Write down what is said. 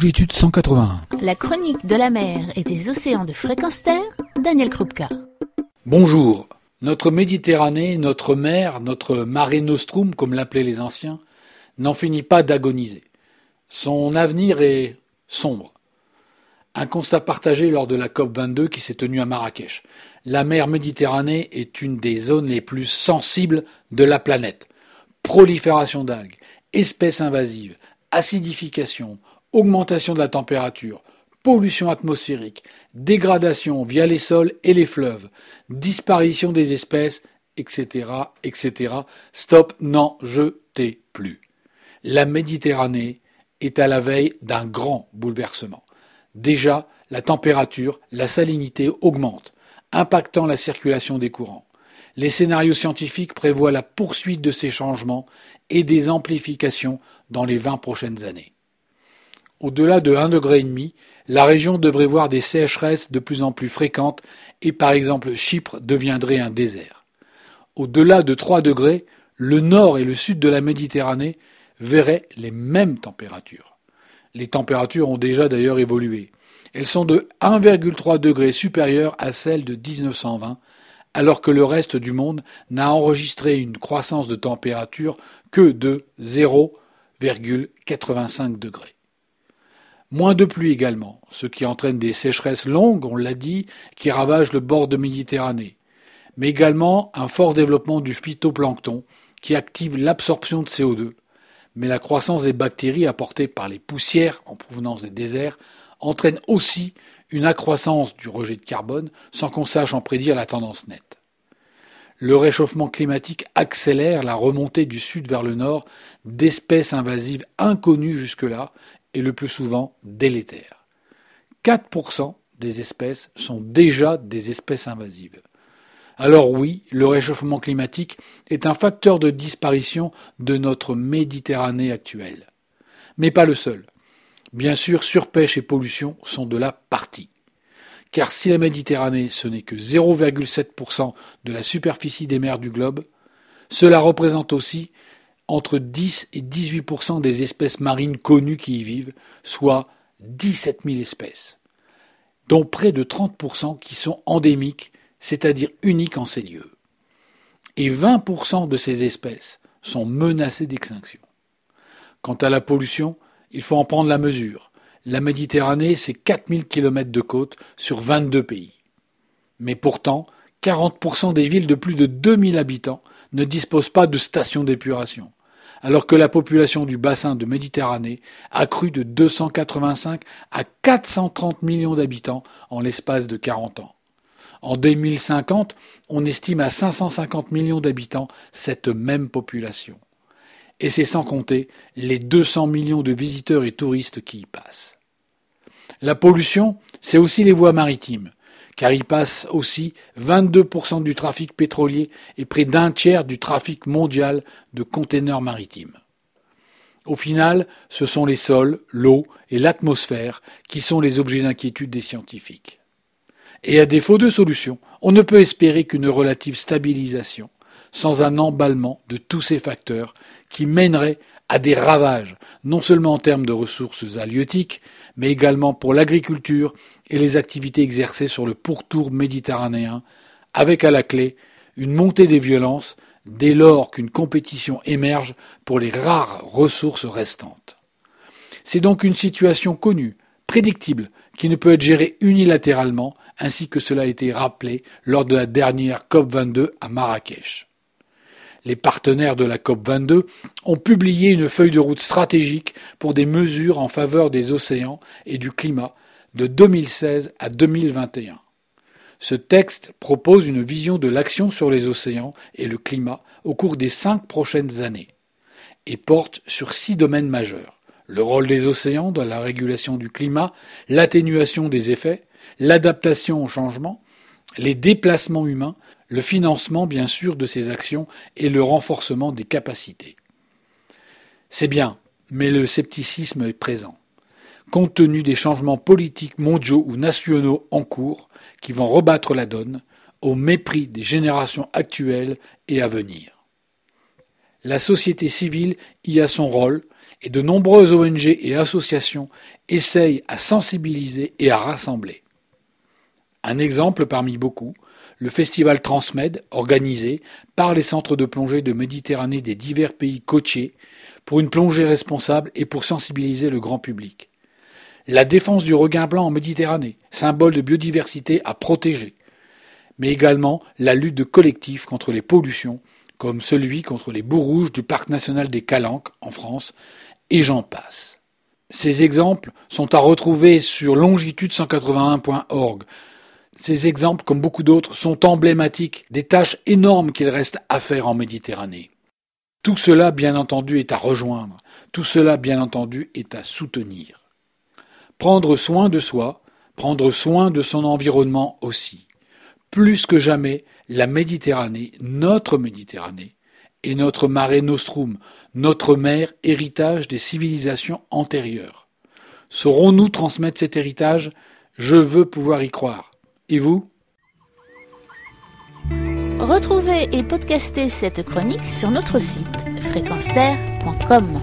Longitude 181. La chronique de la mer et des océans de fréquence terre, Daniel Krupka. Bonjour. Notre Méditerranée, notre mer, notre mare nostrum, comme l'appelaient les anciens, n'en finit pas d'agoniser. Son avenir est sombre. Un constat partagé lors de la COP 22 qui s'est tenue à Marrakech. La mer Méditerranée est une des zones les plus sensibles de la planète. Prolifération d'algues, espèces invasives, acidification, augmentation de la température, pollution atmosphérique, dégradation via les sols et les fleuves, disparition des espèces, etc., etc. Stop, n'en jetez plus. La Méditerranée est à la veille d'un grand bouleversement. Déjà, la température, la salinité augmentent, impactant la circulation des courants. Les scénarios scientifiques prévoient la poursuite de ces changements et des amplifications dans les 20 prochaines années. Au-delà de 1,5 degré, la région devrait voir des sécheresses de plus en plus fréquentes et par exemple Chypre deviendrait un désert. Au-delà de 3 degrés, le nord et le sud de la Méditerranée verraient les mêmes températures. Les températures ont déjà d'ailleurs évolué. Elles sont de 1,3 degré supérieures à celles de 1920, alors que le reste du monde n'a enregistré une croissance de température que de 0,85 degrés. Moins de pluie également, ce qui entraîne des sécheresses longues, on l'a dit, qui ravagent le bord de Méditerranée, mais également un fort développement du phytoplancton qui active l'absorption de CO2. Mais la croissance des bactéries apportées par les poussières en provenance des déserts entraîne aussi une accroissance du rejet de carbone sans qu'on sache en prédire la tendance nette. Le réchauffement climatique accélère la remontée du sud vers le nord d'espèces invasives inconnues jusque-là et le plus souvent délétères. 4% des espèces sont déjà des espèces invasives. Alors oui, le réchauffement climatique est un facteur de disparition de notre Méditerranée actuelle. Mais pas le seul. Bien sûr, surpêche et pollution sont de la partie. Car si la Méditerranée ce n'est que 0,7% de la superficie des mers du globe, cela représente aussi entre 10 et 18% des espèces marines connues qui y vivent, soit 17 000 espèces, dont près de 30% qui sont endémiques, c'est-à-dire uniques en ces lieux. Et 20% de ces espèces sont menacées d'extinction. Quant à la pollution, il faut en prendre la mesure. La Méditerranée, c'est 4000 km de côte sur 22 pays. Mais pourtant, 40% des villes de plus de 2000 habitants ne disposent pas de stations d'épuration, alors que la population du bassin de Méditerranée a cru de 285 à 430 millions d'habitants en l'espace de 40 ans. En 2050, on estime à 550 millions d'habitants cette même population et c'est sans compter les 200 millions de visiteurs et touristes qui y passent. La pollution, c'est aussi les voies maritimes, car il passe aussi 22% du trafic pétrolier et près d'un tiers du trafic mondial de containers maritimes. Au final, ce sont les sols, l'eau et l'atmosphère qui sont les objets d'inquiétude des scientifiques. Et à défaut de solution, on ne peut espérer qu'une relative stabilisation sans un emballement de tous ces facteurs qui mèneraient à des ravages, non seulement en termes de ressources halieutiques, mais également pour l'agriculture et les activités exercées sur le pourtour méditerranéen, avec à la clé une montée des violences dès lors qu'une compétition émerge pour les rares ressources restantes. C'est donc une situation connue, prédictible, qui ne peut être gérée unilatéralement, ainsi que cela a été rappelé lors de la dernière COP22 à Marrakech les partenaires de la COP22 ont publié une feuille de route stratégique pour des mesures en faveur des océans et du climat de 2016 à 2021. Ce texte propose une vision de l'action sur les océans et le climat au cours des cinq prochaines années et porte sur six domaines majeurs le rôle des océans dans la régulation du climat, l'atténuation des effets, l'adaptation au changement, les déplacements humains, le financement bien sûr de ces actions et le renforcement des capacités. C'est bien, mais le scepticisme est présent. Compte tenu des changements politiques mondiaux ou nationaux en cours qui vont rebattre la donne au mépris des générations actuelles et à venir. La société civile y a son rôle et de nombreuses ONG et associations essayent à sensibiliser et à rassembler. Un exemple parmi beaucoup, le festival Transmed, organisé par les centres de plongée de Méditerranée des divers pays côtiers, pour une plongée responsable et pour sensibiliser le grand public. La défense du regain blanc en Méditerranée, symbole de biodiversité à protéger, mais également la lutte de collectifs contre les pollutions, comme celui contre les boues rouges du parc national des Calanques en France, et j'en passe. Ces exemples sont à retrouver sur longitude181.org. Ces exemples, comme beaucoup d'autres, sont emblématiques des tâches énormes qu'il reste à faire en Méditerranée. Tout cela, bien entendu, est à rejoindre. Tout cela, bien entendu, est à soutenir. Prendre soin de soi, prendre soin de son environnement aussi. Plus que jamais, la Méditerranée, notre Méditerranée, est notre mare nostrum, notre mer héritage des civilisations antérieures. Saurons-nous transmettre cet héritage? Je veux pouvoir y croire. Et vous Retrouvez et podcastez cette chronique sur notre site fréquenceterre.com.